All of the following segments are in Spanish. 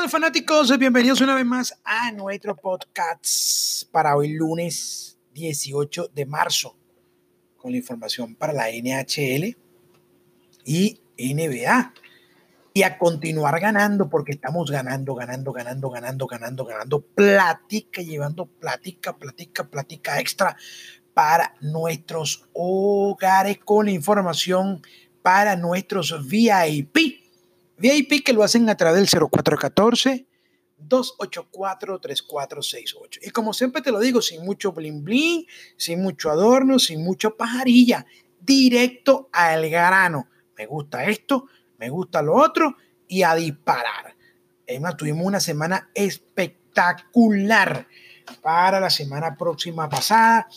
tal fanáticos? Bienvenidos una vez más a nuestro podcast para hoy lunes 18 de marzo con la información para la NHL y NBA. Y a continuar ganando porque estamos ganando, ganando, ganando, ganando, ganando, ganando plática, llevando plática, plática, plática extra para nuestros hogares con la información para nuestros VIP VIP que lo hacen a través del 0414 284 3468. Y como siempre te lo digo, sin mucho bling bling, sin mucho adorno, sin mucho pajarilla, directo al grano. Me gusta esto, me gusta lo otro y a disparar. Además, tuvimos una semana espectacular para la semana próxima pasada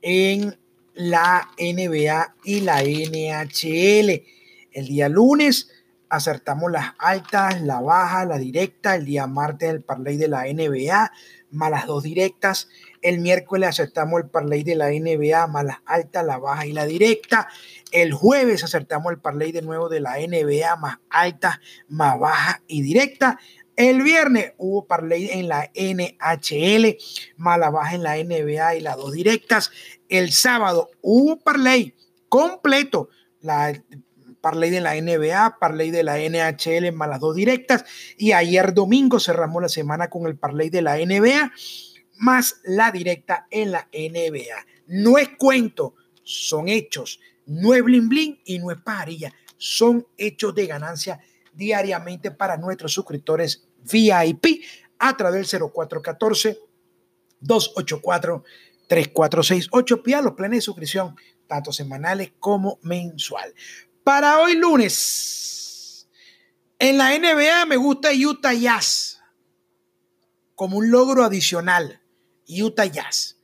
en la NBA y la NHL. El día lunes acertamos las altas, la baja, la directa, el día martes el parlay de la NBA, más las dos directas, el miércoles acertamos el parlay de la NBA, más las altas, la baja y la directa, el jueves acertamos el parlay de nuevo de la NBA, más altas, más baja y directa, el viernes hubo parlay en la NHL, más la baja en la NBA y las dos directas, el sábado hubo parlay completo, la parlay de la NBA, parlay de la NHL más las dos directas. Y ayer domingo cerramos la semana con el parlay de la NBA más la directa en la NBA. No es cuento, son hechos. No es bling bling y no es pajarilla. Son hechos de ganancia diariamente para nuestros suscriptores VIP a través del 0414 284 3468. Pida los planes de suscripción, tanto semanales como mensual. Para hoy lunes, en la NBA me gusta Utah Jazz como un logro adicional. Utah Jazz,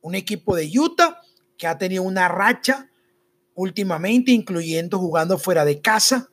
un equipo de Utah que ha tenido una racha últimamente, incluyendo jugando fuera de casa.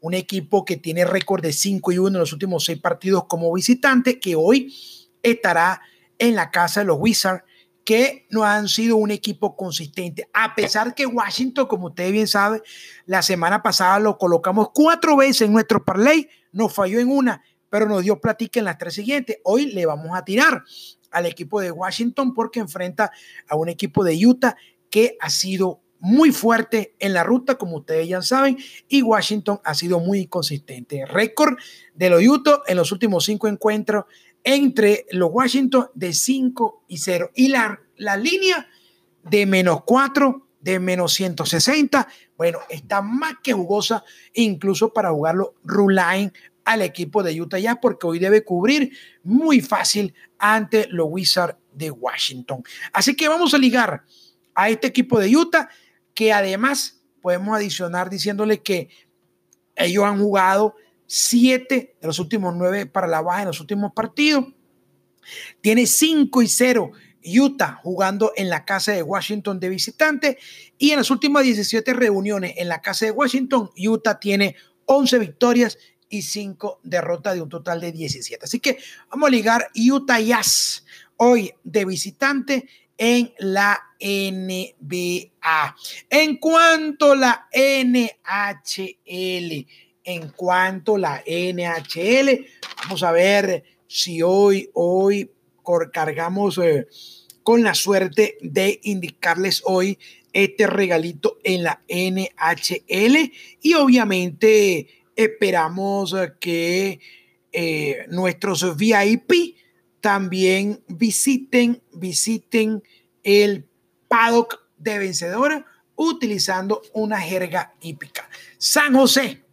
Un equipo que tiene récord de 5 y 1 en los últimos 6 partidos como visitante, que hoy estará en la casa de los Wizards que no han sido un equipo consistente. A pesar que Washington, como usted bien sabe, la semana pasada lo colocamos cuatro veces en nuestro parlay, nos falló en una, pero nos dio platica en las tres siguientes. Hoy le vamos a tirar al equipo de Washington porque enfrenta a un equipo de Utah que ha sido muy fuerte en la ruta, como ustedes ya saben, y Washington ha sido muy consistente. Récord de los Utah en los últimos cinco encuentros entre los Washington de 5 y 0 y la, la línea de menos 4, de menos 160. Bueno, está más que jugosa, incluso para jugarlo Ruline al equipo de Utah Jazz, porque hoy debe cubrir muy fácil ante los Wizards de Washington. Así que vamos a ligar a este equipo de Utah, que además podemos adicionar diciéndole que ellos han jugado siete de los últimos nueve para la baja en los últimos partidos. Tiene 5 y 0 Utah jugando en la casa de Washington de visitante y en las últimas 17 reuniones en la casa de Washington, Utah tiene 11 victorias y 5 derrotas de un total de 17. Así que vamos a ligar Utah Jazz hoy de visitante en la NBA. En cuanto a la NHL, en cuanto a la NHL. Vamos a ver si hoy, hoy cargamos eh, con la suerte de indicarles hoy este regalito en la NHL y obviamente esperamos que eh, nuestros VIP también visiten, visiten el paddock de vencedora utilizando una jerga hípica. San José,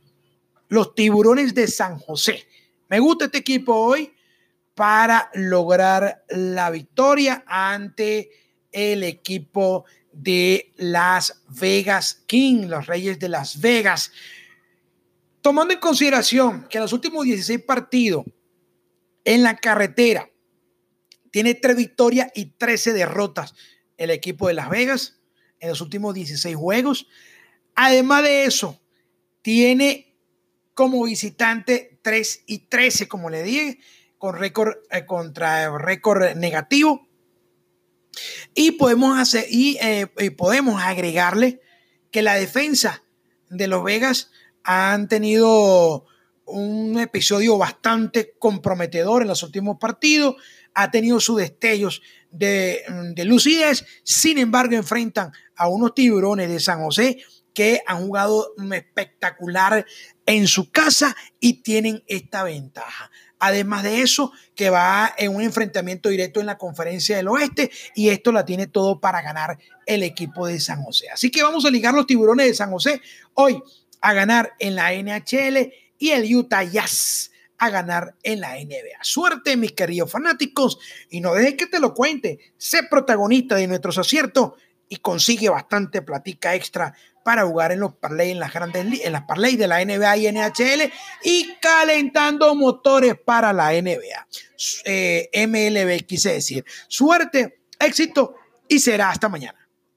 los tiburones de San José. Me gusta este equipo hoy para lograr la victoria ante el equipo de Las Vegas King, los Reyes de Las Vegas. Tomando en consideración que en los últimos 16 partidos en la carretera tiene 3 victorias y 13 derrotas el equipo de Las Vegas en los últimos 16 juegos. Además de eso, tiene como visitante 3 y 13, como le dije, con récord eh, contra récord negativo. Y podemos hacer y, eh, y, podemos agregarle que la defensa de los Vegas han tenido un episodio bastante comprometedor en los últimos partidos, ha tenido sus destellos de, de lucidez, sin embargo enfrentan a unos tiburones de San José que han jugado espectacular en su casa y tienen esta ventaja. Además de eso, que va en un enfrentamiento directo en la conferencia del oeste y esto la tiene todo para ganar el equipo de San José. Así que vamos a ligar los tiburones de San José hoy a ganar en la NHL y el Utah Jazz a ganar en la NBA. Suerte, mis queridos fanáticos, y no dejes que te lo cuente. Sé protagonista de nuestros aciertos y consigue bastante platica extra para jugar en los parlay, en las grandes en las parlay de la NBA y NHL y calentando motores para la NBA. Eh, MLB quise decir. Suerte, éxito y será hasta mañana.